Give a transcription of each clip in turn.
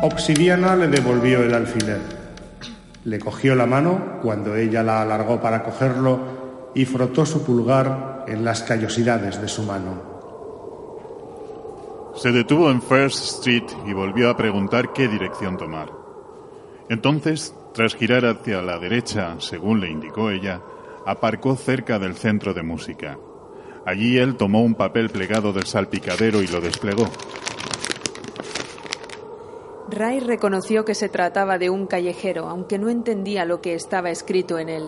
Obsidiana le devolvió el alfiler. Le cogió la mano cuando ella la alargó para cogerlo y frotó su pulgar en las callosidades de su mano. Se detuvo en First Street y volvió a preguntar qué dirección tomar. Entonces, tras girar hacia la derecha, según le indicó ella, aparcó cerca del centro de música. Allí él tomó un papel plegado del salpicadero y lo desplegó. Ray reconoció que se trataba de un callejero, aunque no entendía lo que estaba escrito en él.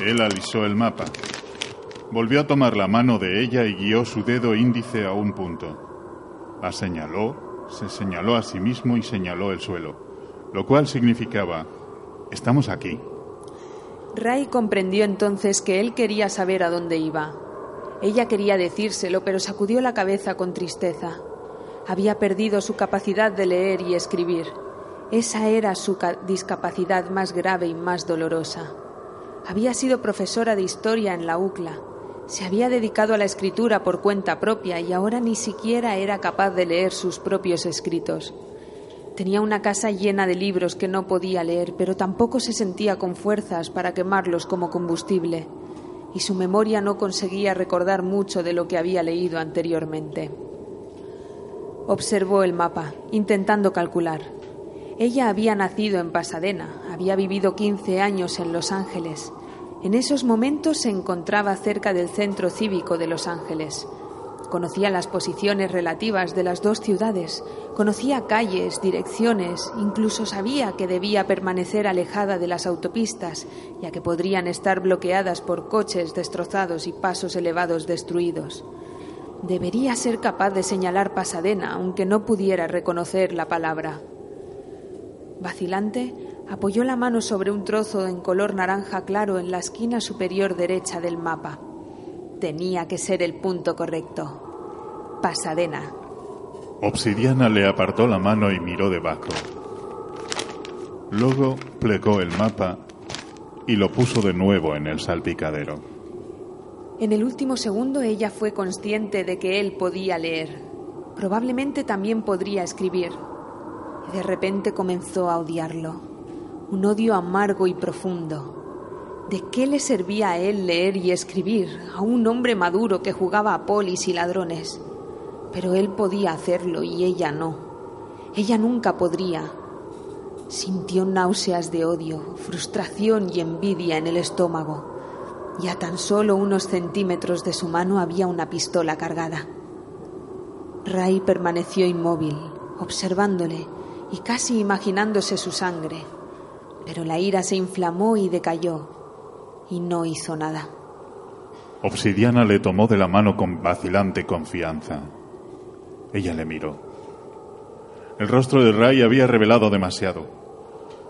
Él alisó el mapa. Volvió a tomar la mano de ella y guió su dedo índice a un punto. La señaló, se señaló a sí mismo y señaló el suelo, lo cual significaba, estamos aquí. Ray comprendió entonces que él quería saber a dónde iba. Ella quería decírselo, pero sacudió la cabeza con tristeza. Había perdido su capacidad de leer y escribir. Esa era su discapacidad más grave y más dolorosa. Había sido profesora de historia en la UCLA. Se había dedicado a la escritura por cuenta propia y ahora ni siquiera era capaz de leer sus propios escritos. Tenía una casa llena de libros que no podía leer, pero tampoco se sentía con fuerzas para quemarlos como combustible, y su memoria no conseguía recordar mucho de lo que había leído anteriormente. Observó el mapa, intentando calcular. Ella había nacido en Pasadena, había vivido 15 años en Los Ángeles. En esos momentos se encontraba cerca del centro cívico de Los Ángeles. Conocía las posiciones relativas de las dos ciudades, conocía calles, direcciones, incluso sabía que debía permanecer alejada de las autopistas, ya que podrían estar bloqueadas por coches destrozados y pasos elevados destruidos. Debería ser capaz de señalar Pasadena, aunque no pudiera reconocer la palabra. Vacilante, apoyó la mano sobre un trozo en color naranja claro en la esquina superior derecha del mapa. Tenía que ser el punto correcto. Pasadena. Obsidiana le apartó la mano y miró debajo. Luego plegó el mapa y lo puso de nuevo en el salpicadero. En el último segundo ella fue consciente de que él podía leer. Probablemente también podría escribir. Y de repente comenzó a odiarlo. Un odio amargo y profundo. ¿De qué le servía a él leer y escribir a un hombre maduro que jugaba a polis y ladrones? Pero él podía hacerlo y ella no. Ella nunca podría. Sintió náuseas de odio, frustración y envidia en el estómago y a tan solo unos centímetros de su mano había una pistola cargada. Ray permaneció inmóvil, observándole y casi imaginándose su sangre, pero la ira se inflamó y decayó, y no hizo nada. Obsidiana le tomó de la mano con vacilante confianza. Ella le miró. El rostro de Ray había revelado demasiado.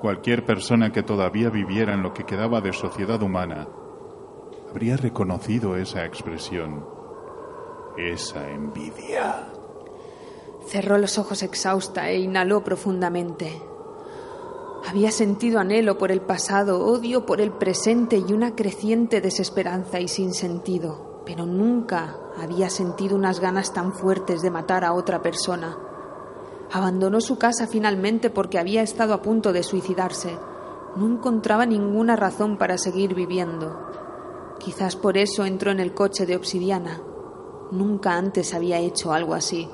Cualquier persona que todavía viviera en lo que quedaba de sociedad humana habría reconocido esa expresión, esa envidia. Cerró los ojos exhausta e inhaló profundamente. Había sentido anhelo por el pasado, odio por el presente y una creciente desesperanza y sin sentido, pero nunca había sentido unas ganas tan fuertes de matar a otra persona. Abandonó su casa finalmente porque había estado a punto de suicidarse. No encontraba ninguna razón para seguir viviendo. Quizás por eso entró en el coche de obsidiana. Nunca antes había hecho algo así.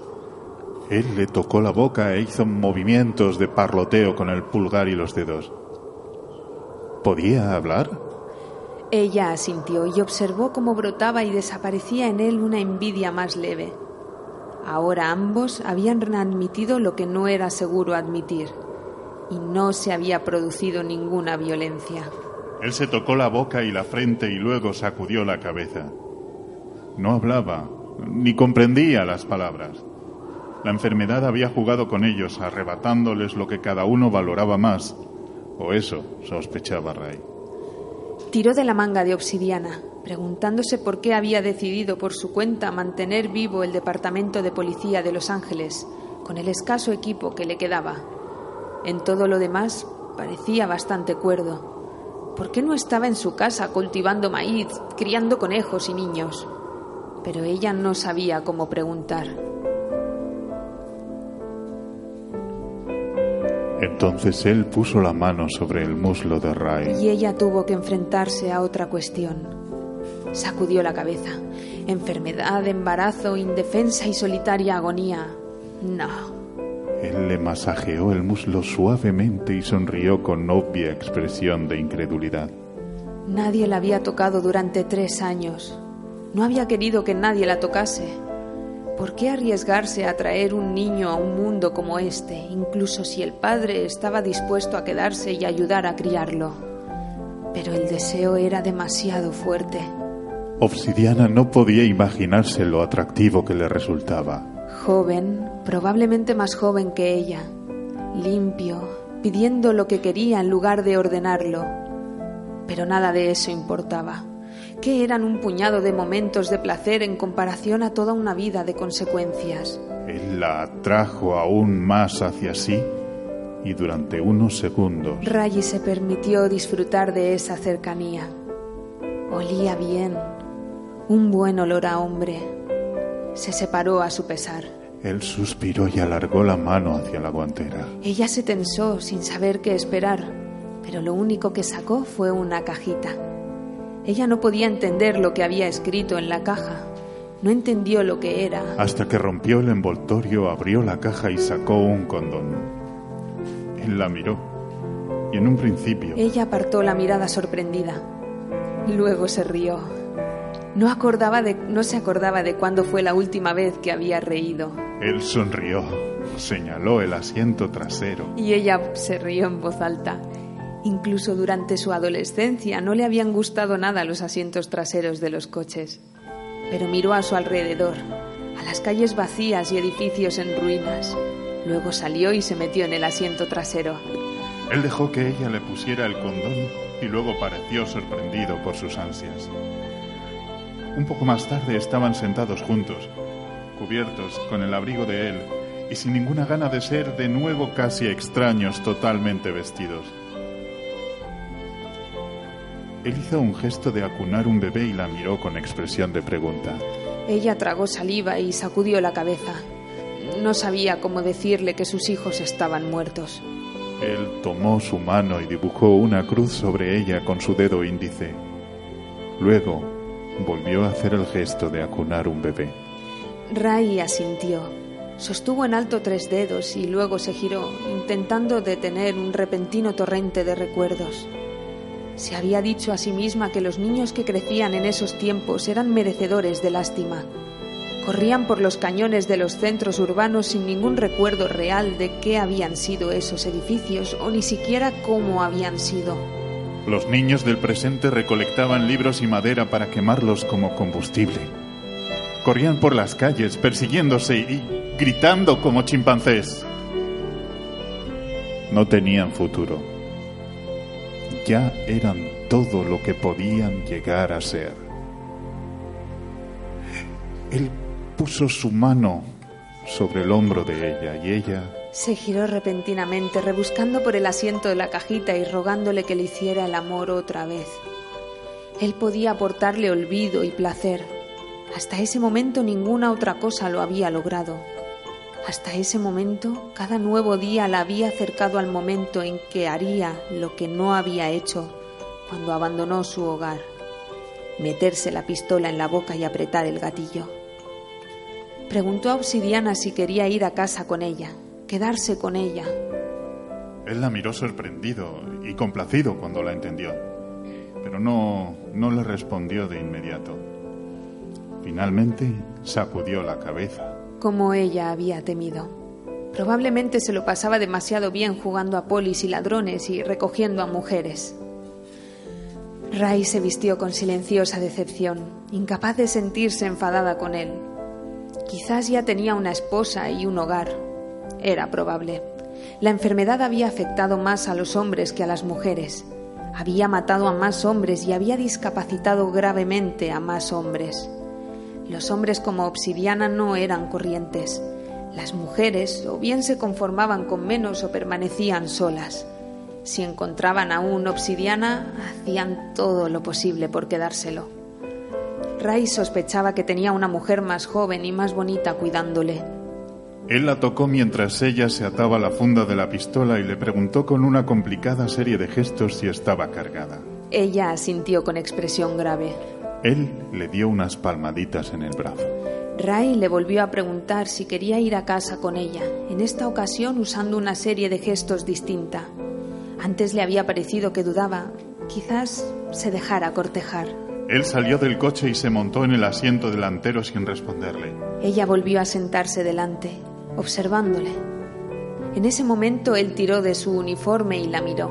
Él le tocó la boca e hizo movimientos de parloteo con el pulgar y los dedos. ¿Podía hablar? Ella asintió y observó cómo brotaba y desaparecía en él una envidia más leve. Ahora ambos habían admitido lo que no era seguro admitir, y no se había producido ninguna violencia. Él se tocó la boca y la frente y luego sacudió la cabeza. No hablaba, ni comprendía las palabras. La enfermedad había jugado con ellos, arrebatándoles lo que cada uno valoraba más, o eso sospechaba Ray. Tiró de la manga de obsidiana, preguntándose por qué había decidido por su cuenta mantener vivo el Departamento de Policía de Los Ángeles, con el escaso equipo que le quedaba. En todo lo demás parecía bastante cuerdo. ¿Por qué no estaba en su casa cultivando maíz, criando conejos y niños? Pero ella no sabía cómo preguntar. Entonces él puso la mano sobre el muslo de Ray. Y ella tuvo que enfrentarse a otra cuestión. Sacudió la cabeza. Enfermedad, embarazo, indefensa y solitaria agonía. No, él le masajeó el muslo suavemente y sonrió con obvia expresión de incredulidad. Nadie la había tocado durante tres años. No había querido que nadie la tocase. ¿Por qué arriesgarse a traer un niño a un mundo como este, incluso si el padre estaba dispuesto a quedarse y ayudar a criarlo? Pero el deseo era demasiado fuerte. Obsidiana no podía imaginarse lo atractivo que le resultaba. Joven, probablemente más joven que ella, limpio, pidiendo lo que quería en lugar de ordenarlo. Pero nada de eso importaba. ¿Qué eran un puñado de momentos de placer en comparación a toda una vida de consecuencias? Él la atrajo aún más hacia sí y durante unos segundos Rayi se permitió disfrutar de esa cercanía. Olía bien, un buen olor a hombre. Se separó a su pesar. Él suspiró y alargó la mano hacia la guantera. Ella se tensó sin saber qué esperar, pero lo único que sacó fue una cajita. Ella no podía entender lo que había escrito en la caja. No entendió lo que era. Hasta que rompió el envoltorio, abrió la caja y sacó un condón. Él la miró y en un principio Ella apartó la mirada sorprendida. Luego se rió. No, acordaba de, no se acordaba de cuándo fue la última vez que había reído. él sonrió, señaló el asiento trasero. Y ella se rió en voz alta. Incluso durante su adolescencia no le habían gustado nada los asientos traseros de los coches. Pero miró a su alrededor, a las calles vacías y edificios en ruinas. Luego salió y se metió en el asiento trasero. Él dejó que ella le pusiera el condón y luego pareció sorprendido por sus ansias. Un poco más tarde estaban sentados juntos, cubiertos con el abrigo de él y sin ninguna gana de ser de nuevo casi extraños totalmente vestidos. Él hizo un gesto de acunar un bebé y la miró con expresión de pregunta. Ella tragó saliva y sacudió la cabeza. No sabía cómo decirle que sus hijos estaban muertos. Él tomó su mano y dibujó una cruz sobre ella con su dedo índice. Luego volvió a hacer el gesto de acunar un bebé. Ray asintió. Sostuvo en alto tres dedos y luego se giró, intentando detener un repentino torrente de recuerdos. Se había dicho a sí misma que los niños que crecían en esos tiempos eran merecedores de lástima. Corrían por los cañones de los centros urbanos sin ningún recuerdo real de qué habían sido esos edificios o ni siquiera cómo habían sido. Los niños del presente recolectaban libros y madera para quemarlos como combustible. Corrían por las calles persiguiéndose y gritando como chimpancés. No tenían futuro. Ya eran todo lo que podían llegar a ser. Él puso su mano sobre el hombro de ella y ella Se giró repentinamente, rebuscando por el asiento de la cajita y rogándole que le hiciera el amor otra vez. Él podía aportarle olvido y placer. Hasta ese momento ninguna otra cosa lo había logrado. Hasta ese momento, cada nuevo día la había acercado al momento en que haría lo que no había hecho cuando abandonó su hogar. Meterse la pistola en la boca y apretar el gatillo. Preguntó a Obsidiana si quería ir a casa con ella, quedarse con ella. Él la miró sorprendido y complacido cuando la entendió, pero no, no le respondió de inmediato. Finalmente sacudió la cabeza. como ella había temido. Probablemente se lo pasaba demasiado bien jugando a polis y ladrones y recogiendo a mujeres. Ray se vistió con silenciosa decepción, incapaz de sentirse enfadada con él. Quizás ya tenía una esposa y un hogar. Era probable. La enfermedad había afectado más a los hombres que a las mujeres. Había matado a más hombres y había discapacitado gravemente a más hombres. Los hombres como obsidiana no eran corrientes. Las mujeres o bien se conformaban con menos o permanecían solas. Si encontraban a un obsidiana, hacían todo lo posible por quedárselo. Ray sospechaba que tenía una mujer más joven y más bonita cuidándole. Él la tocó mientras ella se ataba la funda de la pistola y le preguntó con una complicada serie de gestos si estaba cargada. Ella asintió con expresión grave. Él le dio unas palmaditas en el brazo. Ray le volvió a preguntar si quería ir a casa con ella, en esta ocasión usando una serie de gestos distinta. Antes le había parecido que dudaba, quizás se dejara cortejar. Él salió del coche y se montó en el asiento delantero sin responderle. Ella volvió a sentarse delante, observándole. En ese momento él tiró de su uniforme y la miró.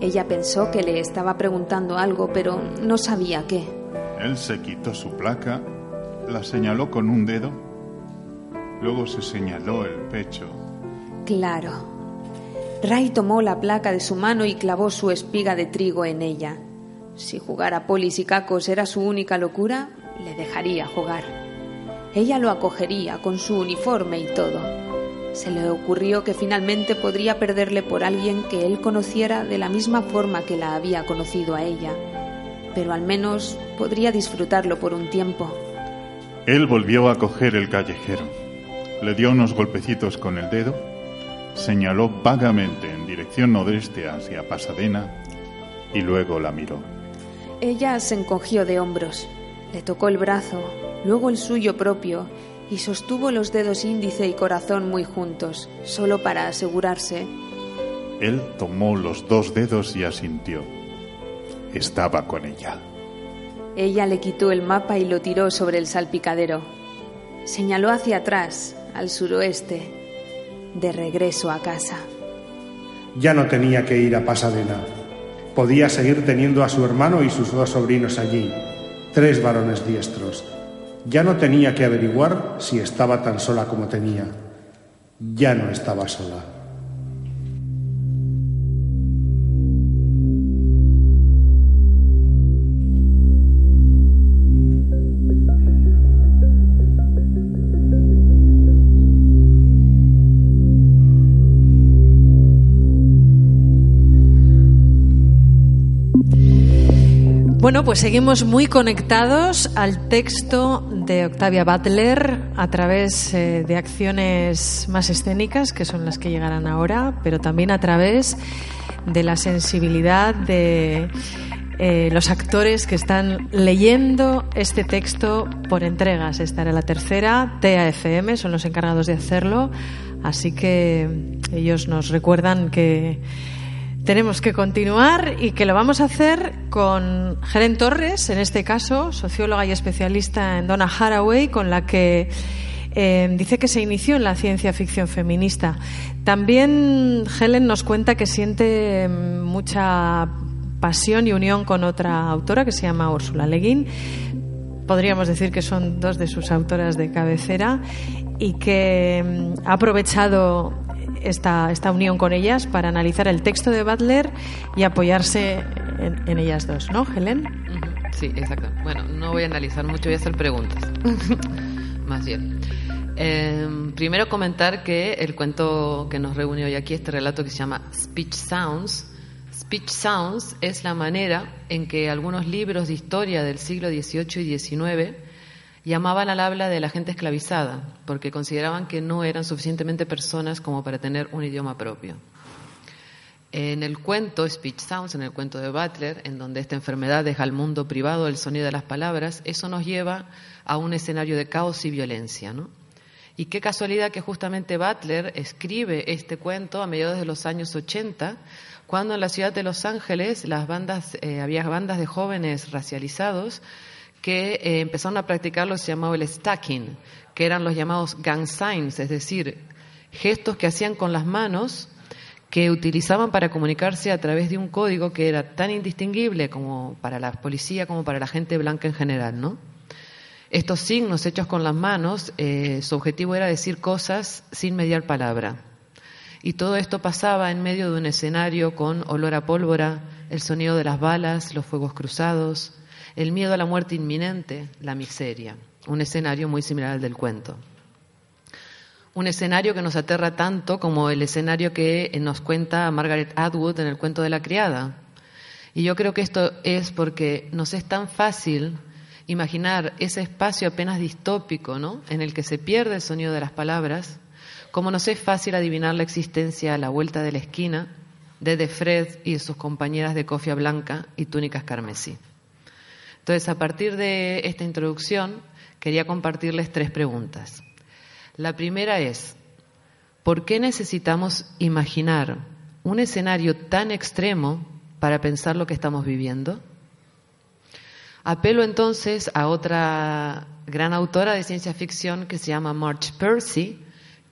Ella pensó que le estaba preguntando algo, pero no sabía qué. Él se quitó su placa, la señaló con un dedo, luego se señaló el pecho. Claro. Ray tomó la placa de su mano y clavó su espiga de trigo en ella. Si jugar a polis y cacos era su única locura, le dejaría jugar. Ella lo acogería con su uniforme y todo. Se le ocurrió que finalmente podría perderle por alguien que él conociera de la misma forma que la había conocido a ella, pero al menos podría disfrutarlo por un tiempo. Él volvió a coger el callejero, le dio unos golpecitos con el dedo, señaló vagamente en dirección nordeste hacia Pasadena y luego la miró. Ella se encogió de hombros, le tocó el brazo, luego el suyo propio, y sostuvo los dedos índice y corazón muy juntos, solo para asegurarse. Él tomó los dos dedos y asintió. Estaba con ella. Ella le quitó el mapa y lo tiró sobre el salpicadero. Señaló hacia atrás, al suroeste, de regreso a casa. Ya no tenía que ir a Pasadena. Podía seguir teniendo a su hermano y sus dos sobrinos allí, tres varones diestros. Ya no tenía que averiguar si estaba tan sola como tenía. Ya no estaba sola. Bueno, pues seguimos muy conectados al texto de Octavia Butler a través eh, de acciones más escénicas, que son las que llegarán ahora, pero también a través de la sensibilidad de eh, los actores que están leyendo este texto por entregas. Esta era la tercera, TAFM, son los encargados de hacerlo, así que ellos nos recuerdan que tenemos que continuar y que lo vamos a hacer con Helen Torres, en este caso, socióloga y especialista en Donna Haraway, con la que eh, dice que se inició en la ciencia ficción feminista. También Helen nos cuenta que siente mucha pasión y unión con otra autora que se llama Úrsula Le Guin. Podríamos decir que son dos de sus autoras de cabecera y que mm, ha aprovechado esta, esta unión con ellas para analizar el texto de Butler y apoyarse en, ellas dos, ¿no, Helen? Sí, exacto. Bueno, no voy a analizar mucho, voy a hacer preguntas. Más bien. Em, primero comentar que el cuento que nos reúne hoy aquí, este relato que se llama Speech Sounds, Speech Sounds es la manera en que algunos libros de historia del siglo XVIII y XIX llamaban al habla de la gente esclavizada, porque consideraban que no eran suficientemente personas como para tener un idioma propio. En el cuento Speech Sounds, en el cuento de Butler, en donde esta enfermedad deja al mundo privado el sonido de las palabras, eso nos lleva a un escenario de caos y violencia. ¿no? Y qué casualidad que justamente Butler escribe este cuento a mediados de los años 80, cuando en la ciudad de Los Ángeles eh, había bandas de jóvenes racializados que eh, empezaron a practicar lo que se llamaba el stacking, que eran los llamados gang signs, es decir, gestos que hacían con las manos que utilizaban para comunicarse a través de un código que era tan indistinguible como para la policía como para la gente blanca en general, ¿no? Estos signos hechos con las manos, eh, su objetivo era decir cosas sin mediar palabra. Y todo esto pasaba en medio de un escenario con olor a pólvora, el sonido de las balas, los fuegos cruzados, el miedo a la muerte inminente, la miseria, un escenario muy similar al del cuento. Un escenario que nos aterra tanto como el escenario que nos cuenta Margaret Atwood en el cuento de la criada. Y yo creo que esto es porque nos es tan fácil imaginar ese espacio apenas distópico, ¿no? En el que se pierde el sonido de las palabras, como nos es fácil adivinar la existencia a la vuelta de la esquina de De Fred y sus compañeras de cofia blanca y túnicas carmesí. Entonces, a partir de esta introducción, quería compartirles tres preguntas. La primera es, ¿por qué necesitamos imaginar un escenario tan extremo para pensar lo que estamos viviendo? Apelo entonces a otra gran autora de ciencia ficción que se llama Marge Percy,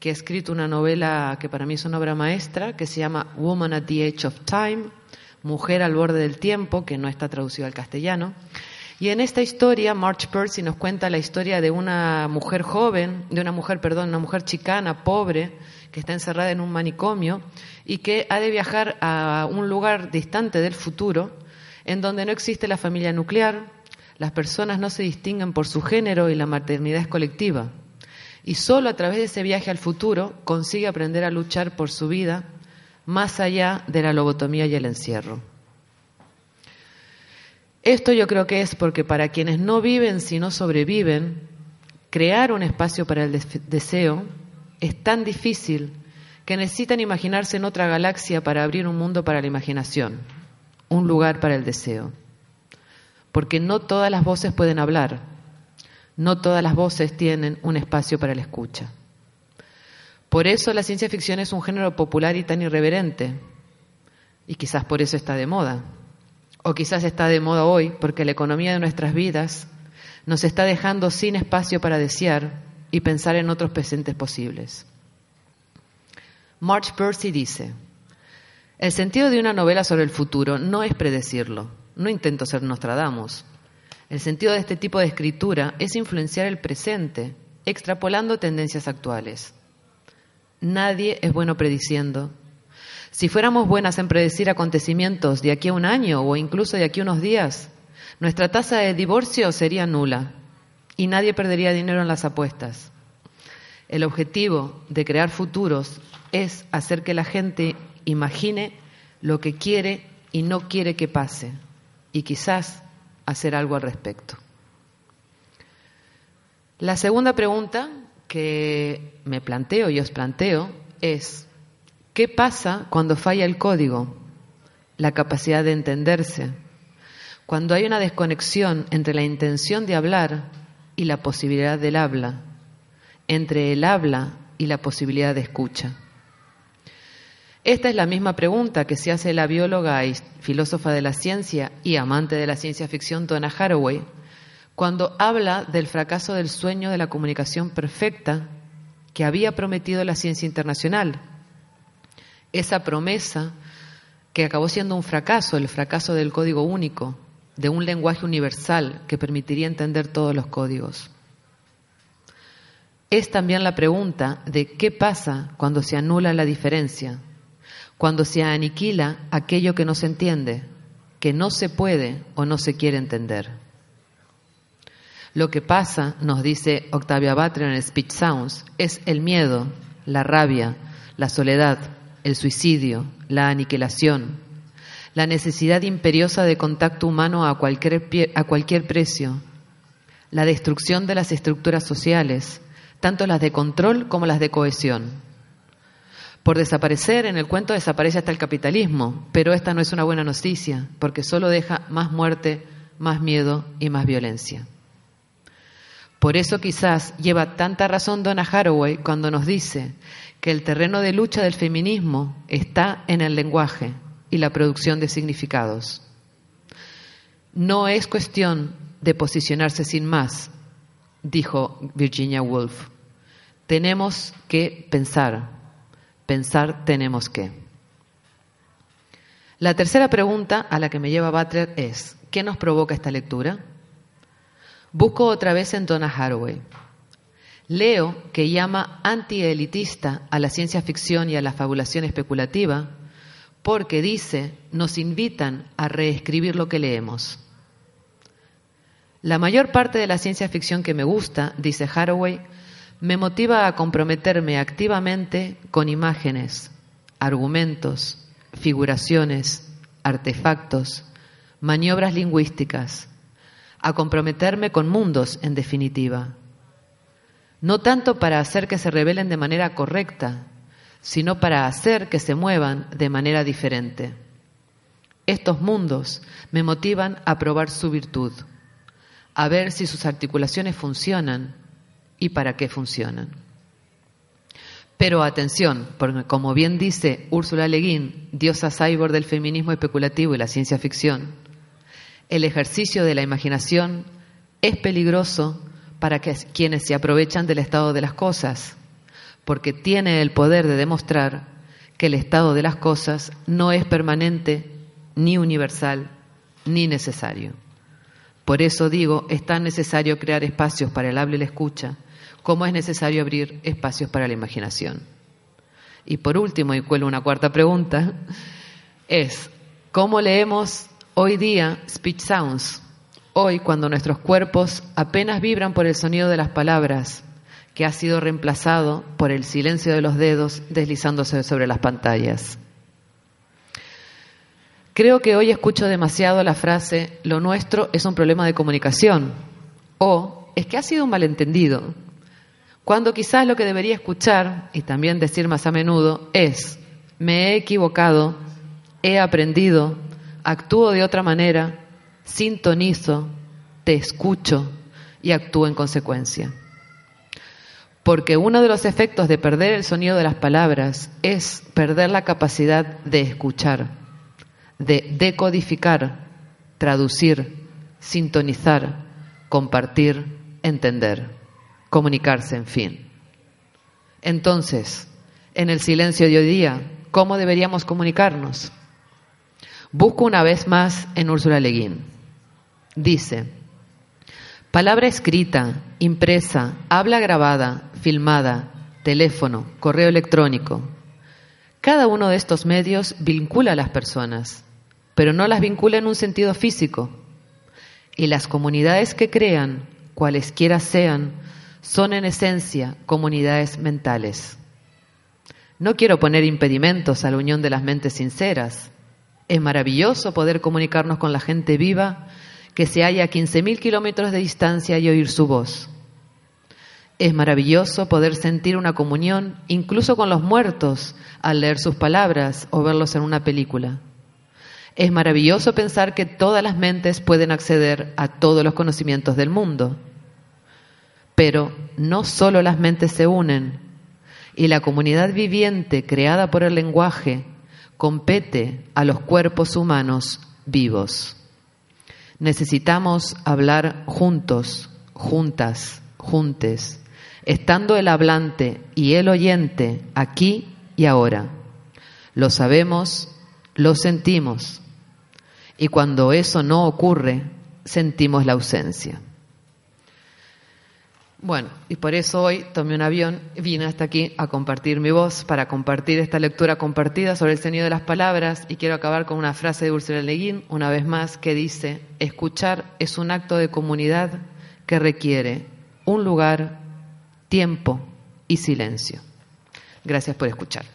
que ha escrito una novela que para mí es una obra maestra, que se llama Woman at the Edge of Time, Mujer al borde del tiempo, que no está traducido al castellano. Y en esta historia, Marge Percy nos cuenta la historia de una mujer joven, de una mujer, perdón, una mujer chicana, pobre, que está encerrada en un manicomio y que ha de viajar a un lugar distante del futuro, en donde no existe la familia nuclear, las personas no se distinguen por su género y la maternidad es colectiva. Y solo a través de ese viaje al futuro consigue aprender a luchar por su vida más allá de la lobotomía y el encierro. Esto yo creo que es porque para quienes no viven sino sobreviven, crear un espacio para el deseo es tan difícil que necesitan imaginarse en otra galaxia para abrir un mundo para la imaginación, un lugar para el deseo porque no todas las voces pueden hablar, no todas las voces tienen un espacio para la escucha. Por eso la ciencia ficción es un género popular y tan irreverente, y quizás por eso está de moda, o quizás está de moda hoy porque la economía de nuestras vidas nos está dejando sin espacio para desear y pensar en otros presentes posibles. March Percy dice, el sentido de una novela sobre el futuro no es predecirlo, no intento ser Nostradamus. El sentido de este tipo de escritura es influenciar el presente, extrapolando tendencias actuales. Nadie es bueno prediciendo. Si fuéramos buenas en predecir acontecimientos de aquí a un año o incluso de aquí a unos días, nuestra tasa de divorcio sería nula y nadie perdería dinero en las apuestas. El objetivo de crear futuros es hacer que la gente imagine lo que quiere y no quiere que pase y quizás hacer algo al respecto. La segunda pregunta que me planteo y os planteo es, ¿qué pasa cuando falla el código, la capacidad de entenderse, cuando hay una desconexión entre la intención de hablar y la posibilidad del habla, entre el habla y la posibilidad de escucha? Esta es la misma pregunta que se hace la bióloga y filósofa de la ciencia y amante de la ciencia ficción Donna Haraway cuando habla del fracaso del sueño de la comunicación perfecta que había prometido la ciencia internacional. Esa promesa que acabó siendo un fracaso, el fracaso del código único, de un lenguaje universal que permitiría entender todos los códigos. Es también la pregunta de qué pasa cuando se anula la diferencia, cuando se aniquila aquello que no se entiende, que no se puede o no se quiere entender. Lo que pasa, nos dice Octavia Butler en Speech Sounds, es el miedo, la rabia, la soledad, el suicidio, la aniquilación, la necesidad imperiosa de contacto humano a cualquier, a cualquier precio, la destrucción de las estructuras sociales, tanto las de control como las de cohesión por desaparecer, en el cuento desaparece hasta el capitalismo, pero esta no es una buena noticia, porque solo deja más muerte, más miedo y más violencia. Por eso quizás lleva tanta razón Donna Haraway cuando nos dice que el terreno de lucha del feminismo está en el lenguaje y la producción de significados. No es cuestión de posicionarse sin más, dijo Virginia Woolf. Tenemos que pensar, Pensar tenemos que. La tercera pregunta a la que me lleva Butler es, ¿qué nos provoca esta lectura? Busco otra vez en Donna Haraway. Leo que llama antielitista a la ciencia ficción y a la fabulación especulativa porque dice, nos invitan a reescribir lo que leemos. La mayor parte de la ciencia ficción que me gusta, dice Haraway, me motiva a comprometerme activamente con imágenes, argumentos, figuraciones, artefactos, maniobras lingüísticas, a comprometerme con mundos, en definitiva. no tanto para hacer que se revelen de manera correcta, sino para hacer que se muevan de manera diferente. Estos mundos me motivan a probar su virtud, a ver si sus articulaciones funcionan y para qué funcionan. Pero atención, porque como bien dice Úrsula Le Guin, diosa cyborg del feminismo especulativo y la ciencia ficción, el ejercicio de la imaginación es peligroso para quienes se aprovechan del estado de las cosas, porque tiene el poder de demostrar que el estado de las cosas no es permanente, ni universal, ni necesario. Por eso digo, es tan necesario crear espacios para el habla y la escucha, como es necesario abrir espacios para la imaginación. Y por último, y cuelo una cuarta pregunta, es, ¿cómo leemos hoy día speech sounds? Hoy, cuando nuestros cuerpos apenas vibran por el sonido de las palabras, que ha sido reemplazado por el silencio de los dedos deslizándose sobre las pantallas. Creo que hoy escucho demasiado la frase lo nuestro es un problema de comunicación o es que ha sido un malentendido, cuando quizás lo que debería escuchar y también decir más a menudo es me he equivocado, he aprendido, actúo de otra manera, sintonizo, te escucho y actúo en consecuencia. Porque uno de los efectos de perder el sonido de las palabras es perder la capacidad de escuchar, de decodificar, traducir, sintonizar, compartir, entender, comunicarse, en fin. Entonces, en el silencio de hoy día, ¿cómo deberíamos comunicarnos? Busco una vez más en Úrsula Leguín. Dice, palabra escrita, impresa, habla grabada, filmada, teléfono, correo electrónico. Cada uno de estos medios vincula a las personas, pero no las vincula en un sentido físico. Y las comunidades que crean, cualesquiera sean, son en esencia comunidades mentales. No quiero poner impedimentos a la unión de las mentes sinceras. Es maravilloso poder comunicarnos con la gente viva que se halla a 15.000 kilómetros de distancia y oír su voz. Es maravilloso poder sentir una comunión incluso con los muertos al leer sus palabras o verlos en una película. Es maravilloso pensar que todas las mentes pueden acceder a todos los conocimientos del mundo. Pero no solo las mentes se unen y la comunidad viviente creada por el lenguaje compete a los cuerpos humanos vivos. Necesitamos hablar juntos, juntas, juntes, estando el hablante y el oyente aquí y ahora. Lo sabemos, lo sentimos. Y cuando eso no ocurre, sentimos la ausencia. Bueno, y por eso hoy tomé un avión, vine hasta aquí a compartir mi voz, para compartir esta lectura compartida sobre el sonido de las palabras y quiero acabar con una frase de Ursula Le Guin, una vez más, que dice, escuchar es un acto de comunidad que requiere un lugar, tiempo y silencio. Gracias por escuchar.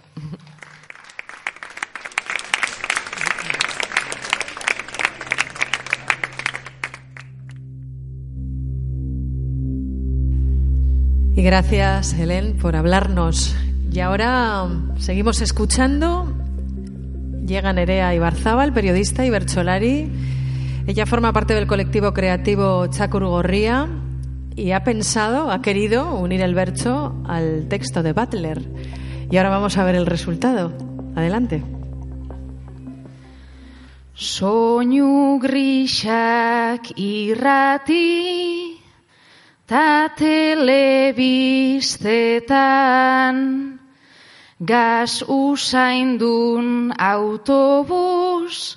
Y gracias, Helen, por hablarnos. Y ahora seguimos escuchando. Llega Nerea Ibarzábal, periodista Ibercholari. Ella forma parte del colectivo creativo Gorría y ha pensado, ha querido unir el verso al texto de Butler. Y ahora vamos a ver el resultado. Adelante. Soñu grisak ta telebistetan. Gas usaindun autobus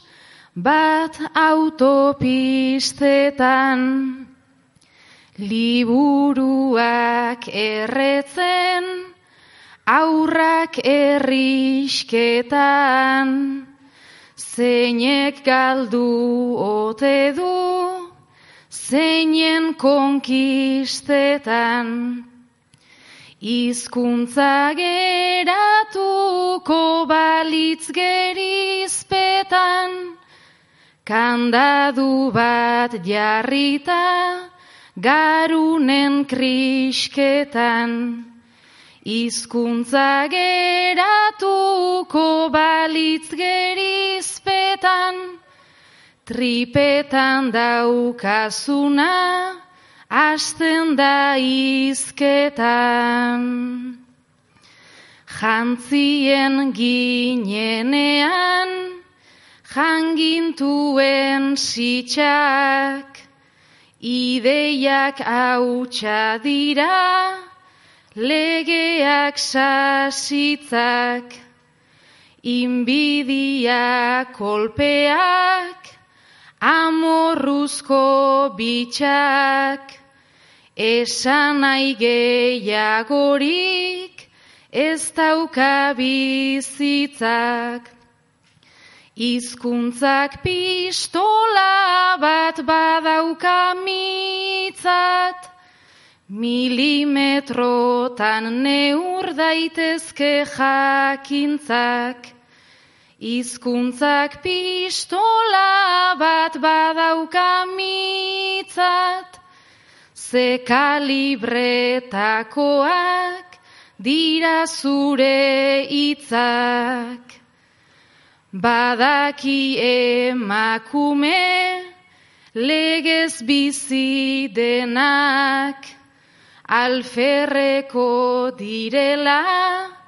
bat autopistetan. Liburuak erretzen aurrak errisketan. Zeinek galdu ote du zeinen konkistetan Izkuntza geratuko balitz gerizpetan Kandadu bat jarrita garunen krisketan, Izkuntza geratuko balitz gerizpetan, tripetan daukazuna, hasten da izketan. Jantzien ginenean, jangintuen sitxak, ideiak hautsa dira, legeak sasitzak, inbidia kolpeak, amorruzko bitxak, esan nahi gehiagorik, ez dauka bizitzak. Izkuntzak pistola bat badauka mitzat, Milimetrotan neur daitezke jakintzak, Izkuntzak pistola bat badauka mitzat, Ze kalibretakoak dira zure hitzak. Badaki emakume legez bizi denak, alferreko direla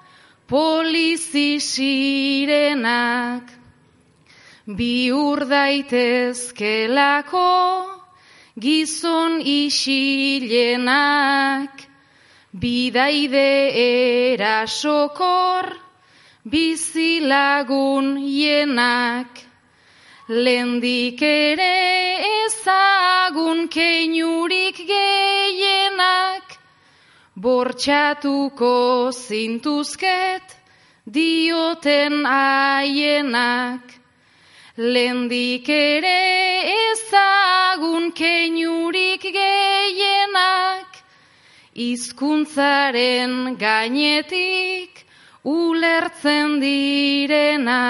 polizi sirenak. Biur daitezkelako gizon isilenak, bidaide erasokor bizilagun jenak. Lendik ere ezagun keinurik gehienak, bortxatuko zintuzket dioten haienak. Lendik ere ezagun keinurik gehienak, hizkuntzaren gainetik ulertzen direnak.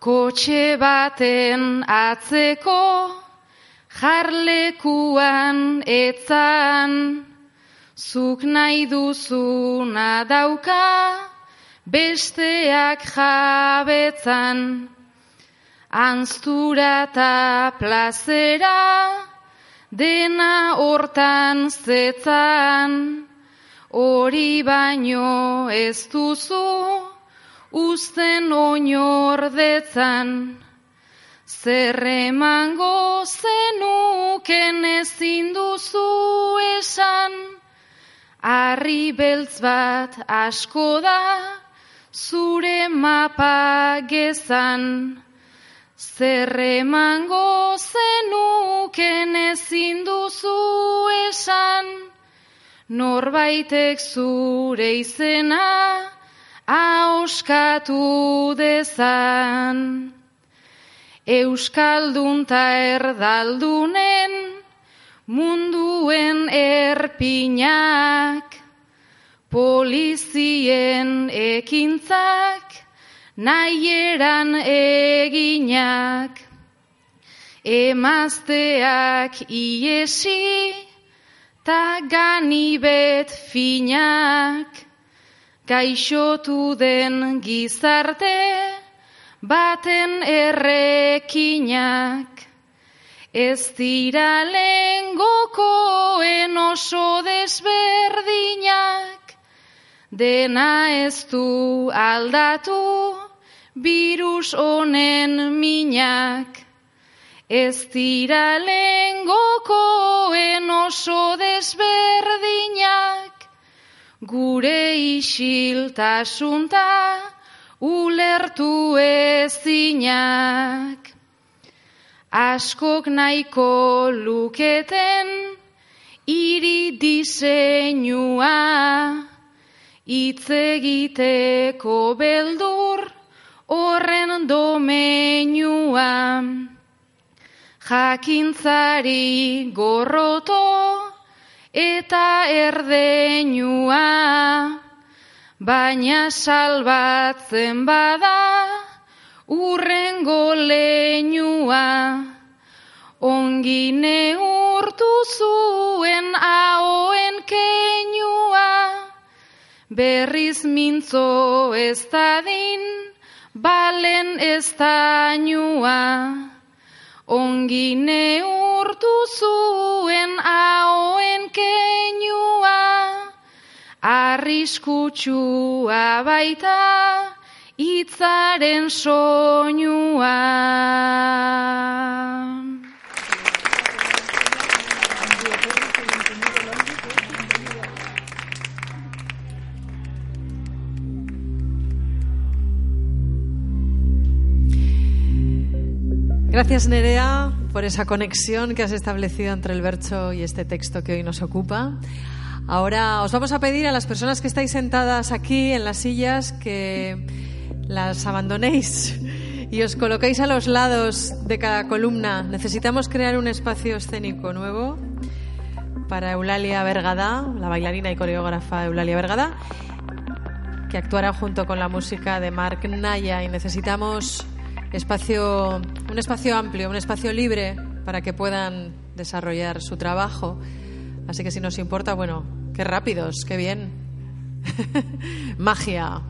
Kotxe baten atzeko jarlekuan etzan, zuk nahi duzuna dauka besteak jabetzan. Anztura eta plazera dena hortan zetzan, hori baino ez duzu uzten oinordetzan. Zerremango zenuken ezin duzu esan, Arri beltz bat asko da, zure mapa gezan. Zerremango zenuken ezin duzu esan, Norbaitek zure izena, auskatu dezan. Euskaldun ta erdaldunen munduen erpinak, polizien ekintzak nahieran eginak, emazteak iesi ta ganibet finak, gaixotu den gizarte baten errekinak. Ez dira lengokoen oso desberdinak, dena ez du aldatu virus honen minak. Ez dira lengokoen oso desberdinak, gure isiltasunta ulertu ezinak. Askok nahiko luketen iri diseinua, hitz egiteko beldur horren domenua. Jakintzari gorroto eta erdeinua, baina salbatzen bada urrengo leinua. ongi neurtu zuen ahoen keinua, berriz mintzo ez dadin, balen ez dainua. Ongi neurtu zuen ahoen keinua, arriskutsua baita, itzaren soinua. Gracias Nerea por esa conexión que has establecido entre el verso y este texto que hoy nos ocupa. Ahora os vamos a pedir a las personas que estáis sentadas aquí en las sillas que las abandonéis y os coloquéis a los lados de cada columna. Necesitamos crear un espacio escénico nuevo para Eulalia Vergada, la bailarina y coreógrafa Eulalia Vergada, que actuará junto con la música de Mark Naya y necesitamos espacio, un espacio amplio, un espacio libre para que puedan desarrollar su trabajo. Así que si nos importa, bueno, qué rápidos, qué bien. Magia.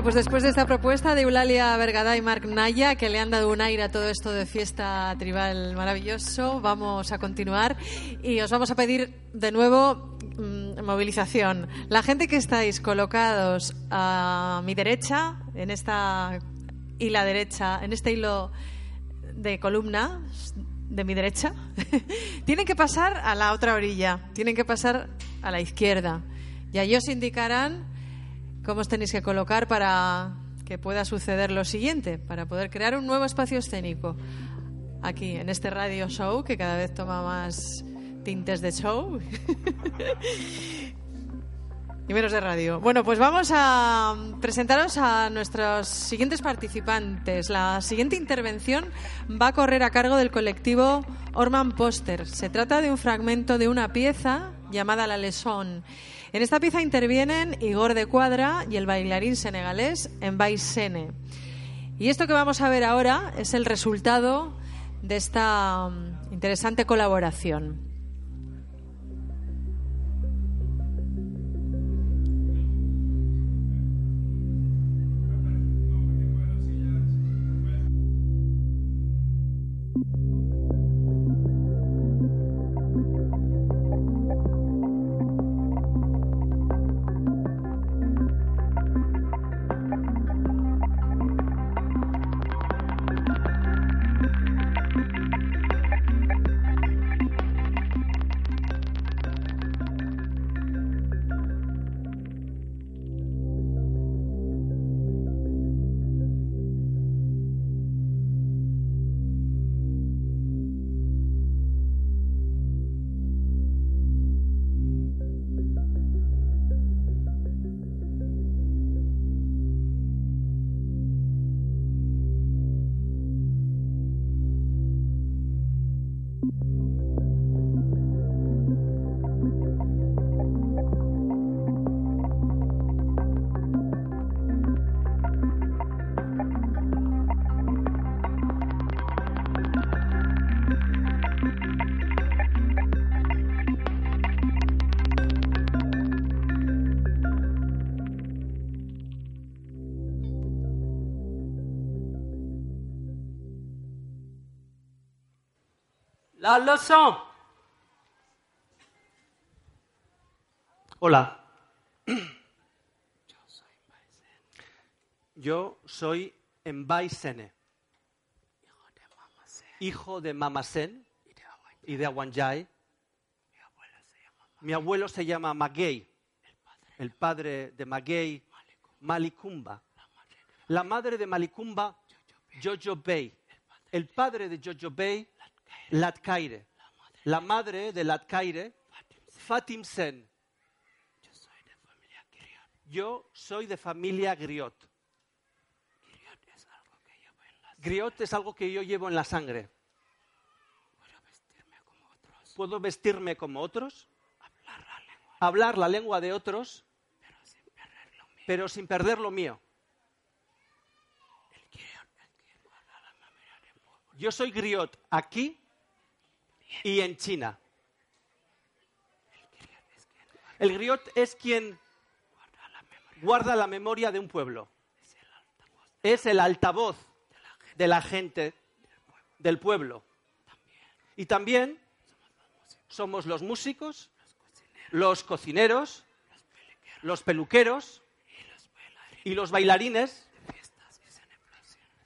Bueno, pues después de esta propuesta de Eulalia Vergada y Marc Naya, que le han dado un aire a todo esto de fiesta tribal maravilloso, vamos a continuar y os vamos a pedir de nuevo mm, movilización. La gente que estáis colocados a mi derecha, en esta y la derecha, en este hilo de columna de mi derecha, tienen que pasar a la otra orilla, tienen que pasar a la izquierda. Y allí os indicarán cómo os tenéis que colocar para que pueda suceder lo siguiente, para poder crear un nuevo espacio escénico aquí en este radio show que cada vez toma más tintes de show y menos de radio. Bueno, pues vamos a presentaros a nuestros siguientes participantes. La siguiente intervención va a correr a cargo del colectivo Orman Poster. Se trata de un fragmento de una pieza llamada La Lesón. En esta pieza intervienen Igor de Cuadra y el bailarín senegalés Mbay Sene. Y esto que vamos a ver ahora es el resultado de esta mm, interesante colaboración. La leçon. Hola. Yo soy Mbai Sene, hijo de Mama Sen y de Awanjai. Mi abuelo se llama Magei, el padre de Magei, Malikumba. La madre de Malikumba, Jojo Bey. El padre de Jojo Bey, Latkaire. La madre de Latkaire, Fatim Sen. Yo soy de familia Griot. Griot es algo que yo llevo en la sangre. ¿Puedo vestirme como otros? Hablar la lengua de otros, pero sin perder lo mío. Yo soy griot aquí y en China. El griot es quien guarda la memoria de un pueblo. Es el altavoz de la gente del pueblo. Y también somos los músicos, los cocineros, los peluqueros y los bailarines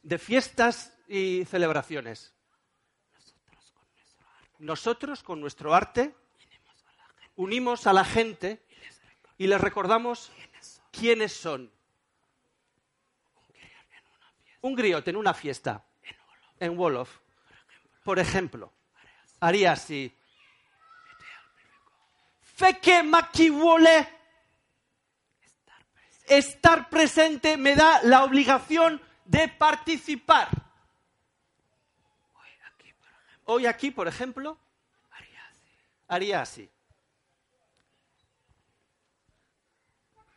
de fiestas y celebraciones. Nosotros con nuestro arte unimos a la gente. y les recordamos quiénes son. Un griot en una fiesta. En Wolof, por ejemplo, haría así. Feke makiwole. Estar presente me da la obligación de participar. Hoy aquí, por ejemplo, haría así.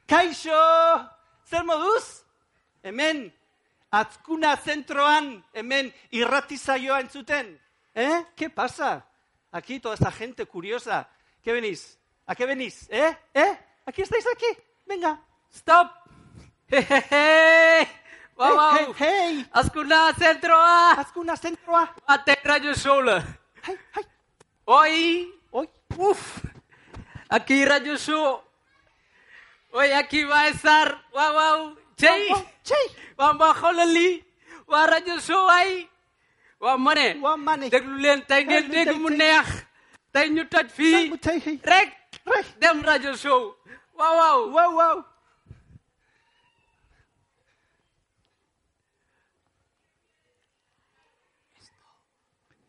Kaixo, zer moduz? Hemen, atzkuna zentroan, hemen irratizaioa entzuten. ¿Eh? ¿Qué pasa? Aquí toda esta gente curiosa. ¿Qué venís? ¿A qué venís? ¿Eh? ¿Eh? ¿Aquí estáis aquí? Venga, stop. Hehehe. Wow, hey, wow. hey, hey. Ascuna Centroa. Ascuna Centroa. Até Rádio Sula. Hey, hey. Oi. Oi. Uf. Aqui Rádio Sul. Oi, aqui vai estar. Uau, uau. Chei. Chei. Vamos holali. Wa Rádio Sul aí. Wa mané. Wa mané. Déglu leen tey ngeen dégg mu neex. Tey ñu toj fii. Rek. Rek. Dem Rádio Sul. Waaw waaw. Waaw waaw.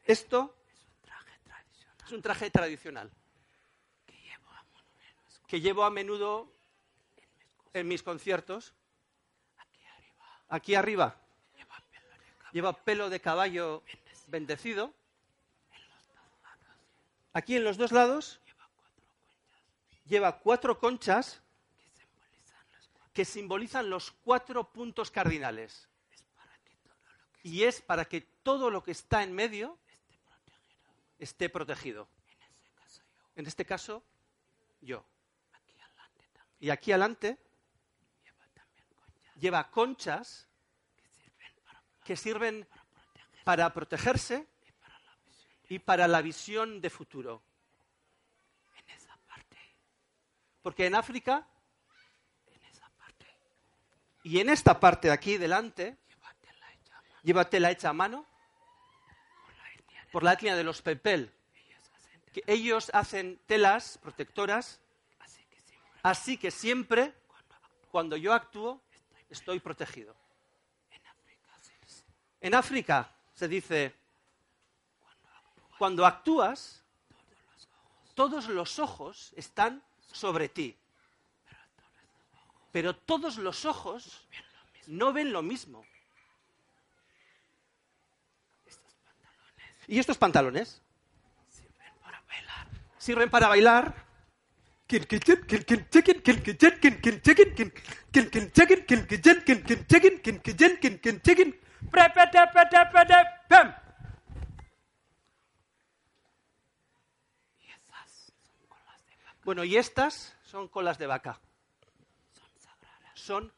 Esto es un traje tradicional. que llevo a menudo en mis conciertos. Aquí arriba. Lleva pelo de caballo. Bendecido. Aquí en los dos lados. Lleva cuatro conchas. Que simbolizan los cuatro. puntos cardinales. Y es para que todo lo que está en medio esté protegido. En este caso, yo. Y aquí adelante lleva conchas que sirven para protegerse y para la visión de futuro. Porque en África y en esta parte de aquí delante lleva tela hecha a mano por la etnia de los Pepel. Que ellos hacen telas protectoras, así que siempre, cuando yo actúo, estoy protegido. En África se dice, cuando actúas, todos los ojos están sobre ti. Pero todos los ojos no ven lo mismo. ¿Y estos pantalones? Sirven para bailar. Bueno, y estas son colas de vaca. Son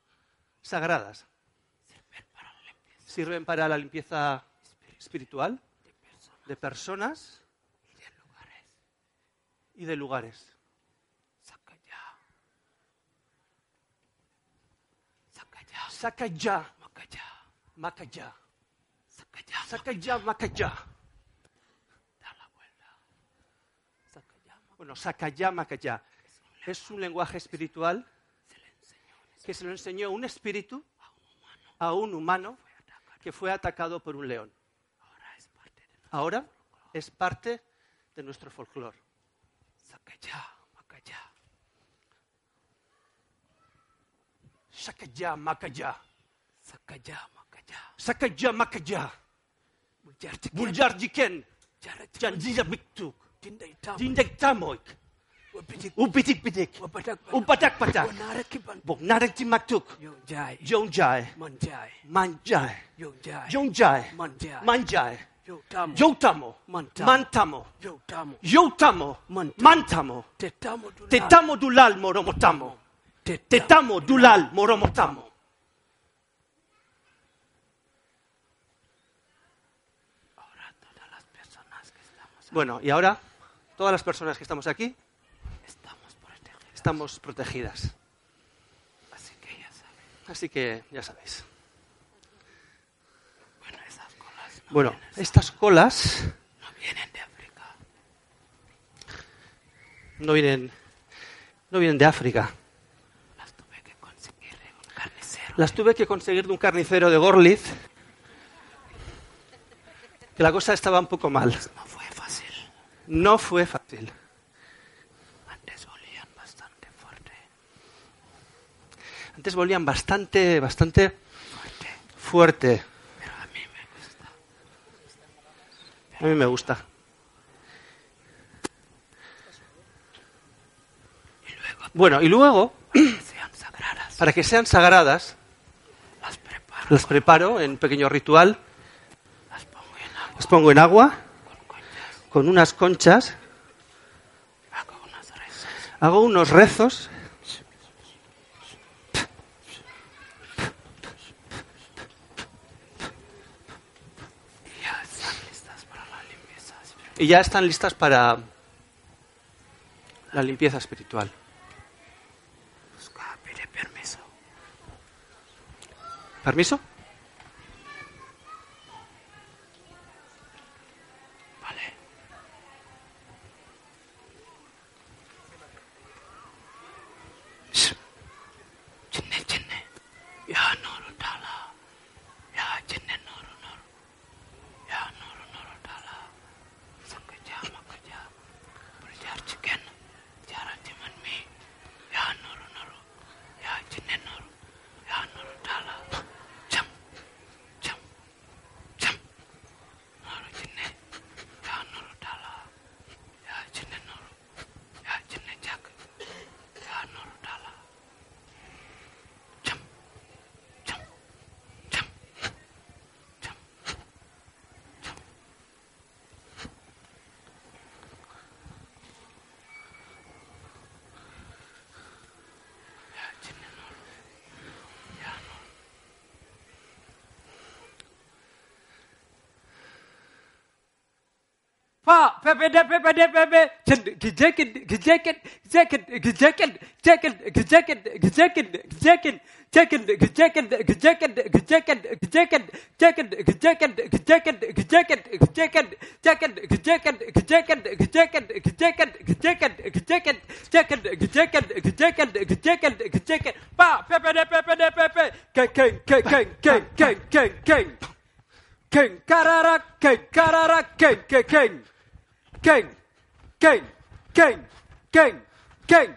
sagradas. Sirven para la limpieza espiritual de personas y de lugares. Sakaya. Makaya. Sakaya, Makaya. Bueno, Sakaya, Makaya. Es un lenguaje espiritual que se lo enseñó un espíritu a un humano que fue atacado por un león. Ahora es parte de nuestro folclore. Sakaya, Makaya. Sakaya, Makaya. Sakaya, Makaya. Buljar jiken. Janjija biktuk. Dindek tamoik. Ubitik bitik. Ubadak badak. Bok narek jimaktuk. Jonjai. Manjai. Jonjai. Manjai. Yotamo. Mantamo. Yotamo. Mantamo. Tetamo dulal moromotamo. Tetamo dulal moromotamo. Bueno, y ahora, todas las personas que estamos aquí, estamos protegidas. Así que ya sabéis. Bueno, estas colas no vienen, no vienen de África. Las tuve que conseguir de un carnicero de Gorliz, que la cosa estaba un poco mal. No fue fácil. No fue fácil. Antes olían bastante fuerte. Antes volvían bastante, bastante Fuerte. fuerte. Pero a mí me gusta. A mí me gusta. Bueno, y luego, para que sean sagradas, las preparo, las preparo en pequeño ritual. las pongo en agua. Las pongo en agua. Con unas conchas, hago unos rezos Y ya están listas para la limpieza espiritual. Pide permiso. King, karara, king, karara, king, king, king. King, king, king, king, king,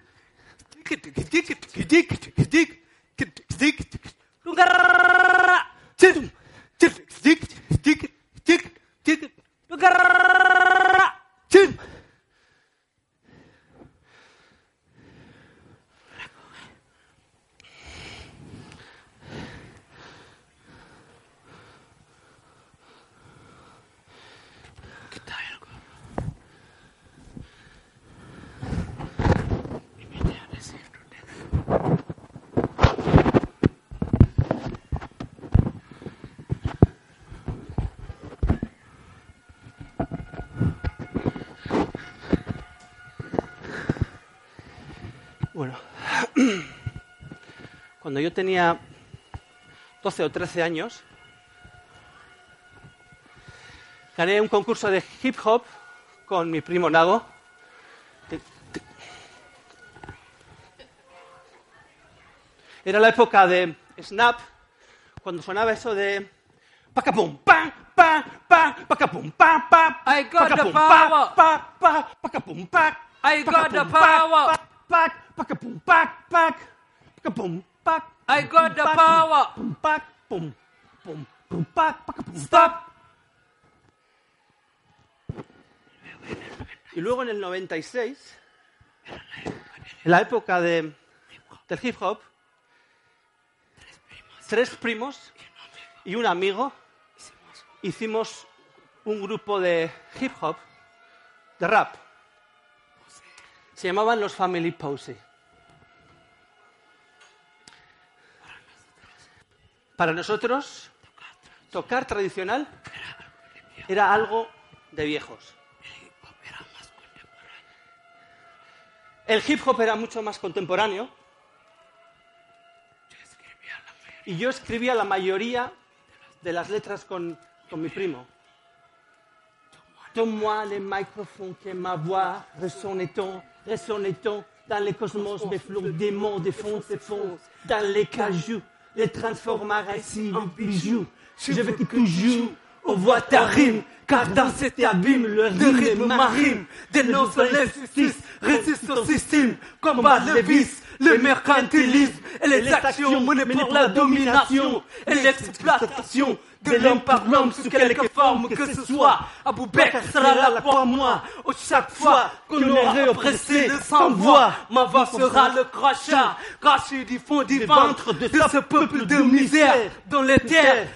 Tim! Cuando yo tenía 12 o 13 años, gané un concurso de hip hop con mi primo Nago. Era la época de Snap, cuando sonaba eso de pacapum, pa, pa, pa, pacapum, pa, pa, I got the power. pa, pa, pa, pacapum, pa, I got the power. pa, pa, pacapum, pa, pa, pacapum, pa, I got the power. pum, pa, pum, pum, pum, pa, pacapum, pa. Stop. Y luego en el 96, en la época de, del hip hop, tres primos y un amigo hicimos un grupo de hip hop, de rap. Se llamaban los Family Posey. Para nosotros, tocar tradicional era algo de viejos. El hip hop era mucho más contemporáneo. Y yo escribía la mayoría de las letras con, con mi primo. Donne-moi les que ma voix ressonne-t-on, ressonne-t-on dans les cosmos, mes flots démons défoncent et fonds dans les cailloux, les transformar ainsi en bijoux. Je veux que tu aux voix ta rime, car dans cet abîme, le rythme ma rime dénonce l'injustice, résiste au système, combat le vice, le mercantilisme et les actions menées pour la domination et l'exploitation de l'homme par l'homme sous quelque forme que ce soit. Abou Bakr sera là pour moi. Au chaque fois qu'on aurait oppressé sans voix, ma voix sera le crachat, craché du fond du ventre de ce peuple de misère. dans les terres.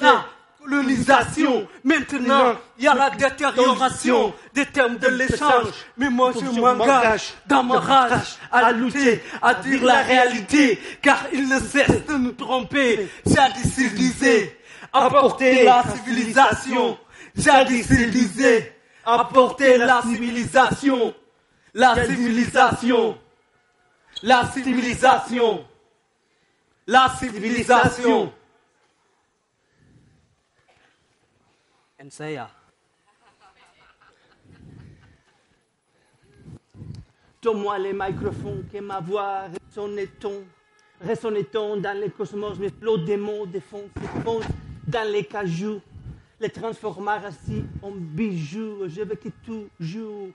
Là colonisation. Maintenant, il y a la détérioration des termes de l'échange. Mais moi, je m'engage dans ma rage à lutter, à dire la réalité, car il ne cesse de nous tromper. Jadis il disait, apporter la civilisation. Jadis il disait, apporter la civilisation. La civilisation. La civilisation. La civilisation. En saya. Donne-moi les microphones, que ma voix résonne-t-on, résonne-t-on dans les cosmos, mes flots démons défoncent, défoncent dans les cailloux, les transformar ainsi en bijoux. Je veux que tout joue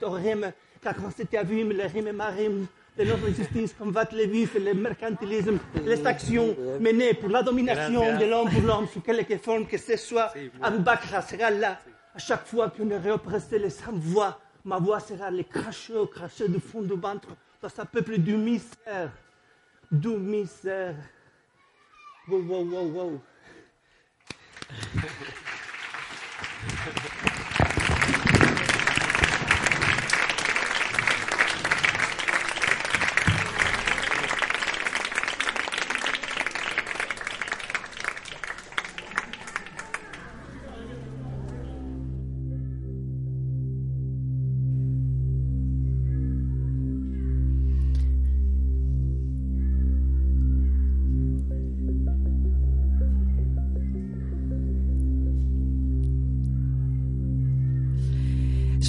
ton rime, car quand c'était abîme, le rime est ma rime. De notre justice combattre les vifs, le mercantilisme, les actions menées pour la domination de l'homme pour l'homme, sous quelque forme que ce soit. Abou Bakr sera là. À chaque fois qu'on aurait oppressé les sans voix, ma voix sera le cracheux, cracheux du fond du ventre, dans ce peuple du mystère. Du mystère. Wow, wow, wow, wow.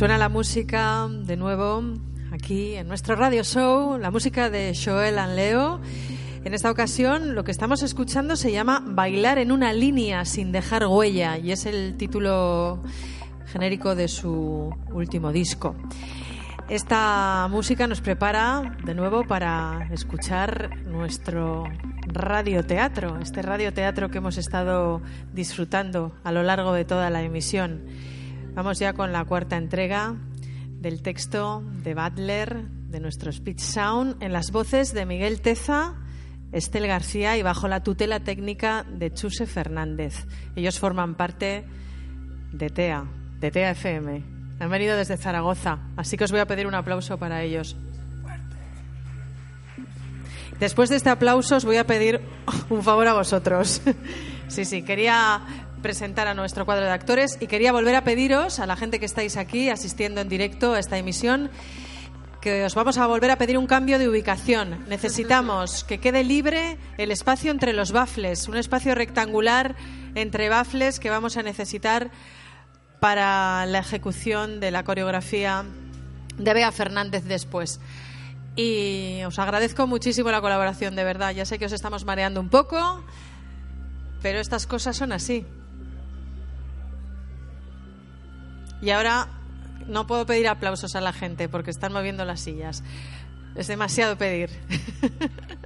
Suena la música de nuevo aquí en nuestro radio show, la música de Joel and Leo. En esta ocasión lo que estamos escuchando se llama Bailar en una línea sin dejar huella y es el título genérico de su último disco. Esta música nos prepara de nuevo para escuchar nuestro radioteatro, este radioteatro que hemos estado disfrutando a lo largo de toda la emisión. Vamos ya con la cuarta entrega del texto de Butler, de nuestro Speech Sound, en las voces de Miguel Teza, Estel García y bajo la tutela técnica de Chuse Fernández. Ellos forman parte de TEA, de TEA FM. Han venido desde Zaragoza, así que os voy a pedir un aplauso para ellos. Después de este aplauso os voy a pedir un favor a vosotros. Sí, sí, quería presentar a nuestro cuadro de actores y quería volver a pediros a la gente que estáis aquí asistiendo en directo a esta emisión que os vamos a volver a pedir un cambio de ubicación. Necesitamos que quede libre el espacio entre los bafles, un espacio rectangular entre bafles que vamos a necesitar para la ejecución de la coreografía de Bea Fernández después. Y os agradezco muchísimo la colaboración, de verdad. Ya sé que os estamos mareando un poco, pero estas cosas son así. Y ahora no puedo pedir aplausos a la gente porque están moviendo las sillas. Es demasiado pedir.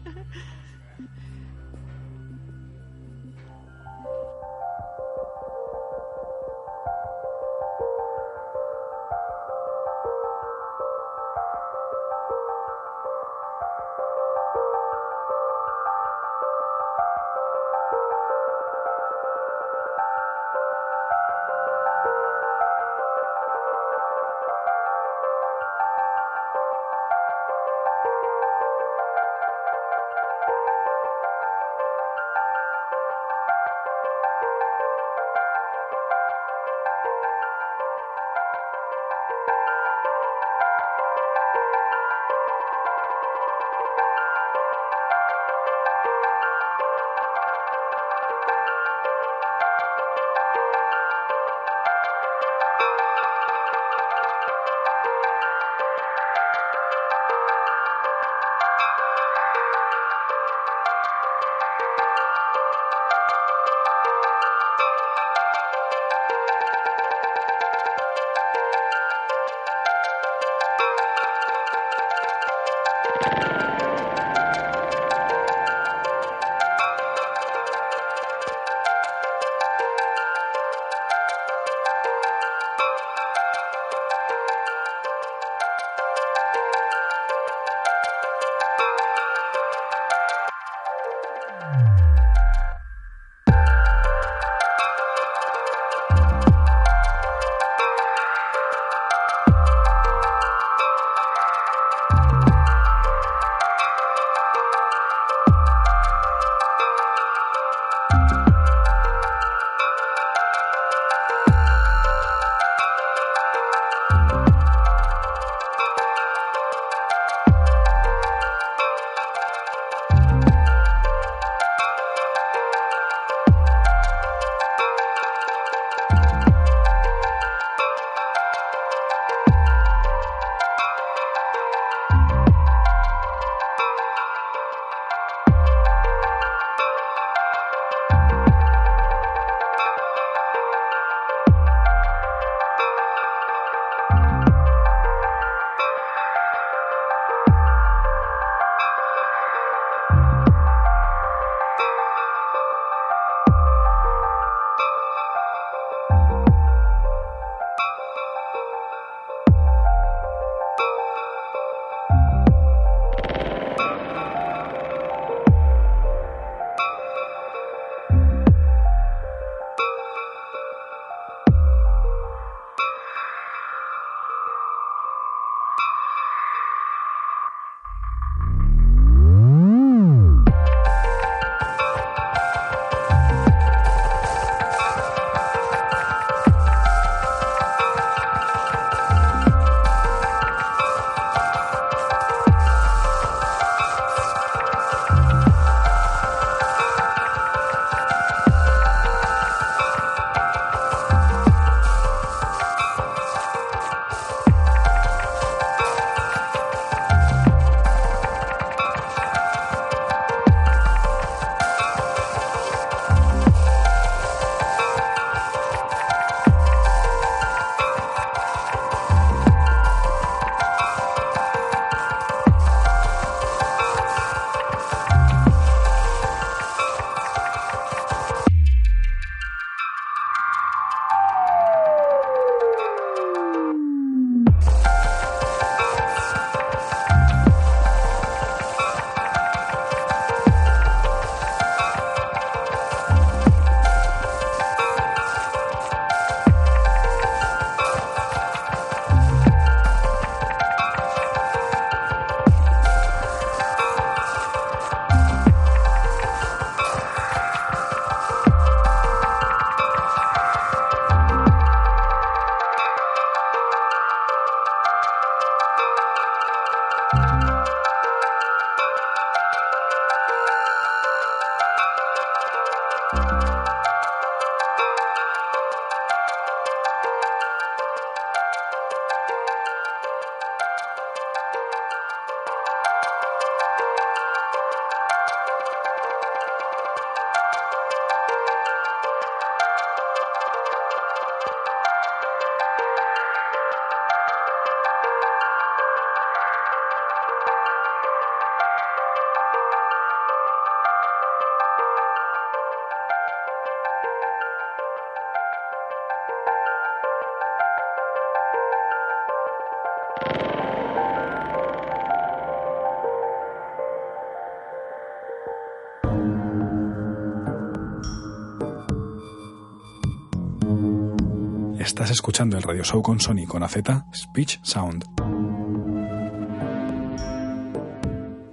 escuchando el radio show con Sony con AZ, Speech Sound.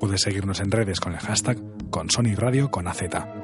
Puedes seguirnos en redes con el hashtag con Sony Radio con AZ.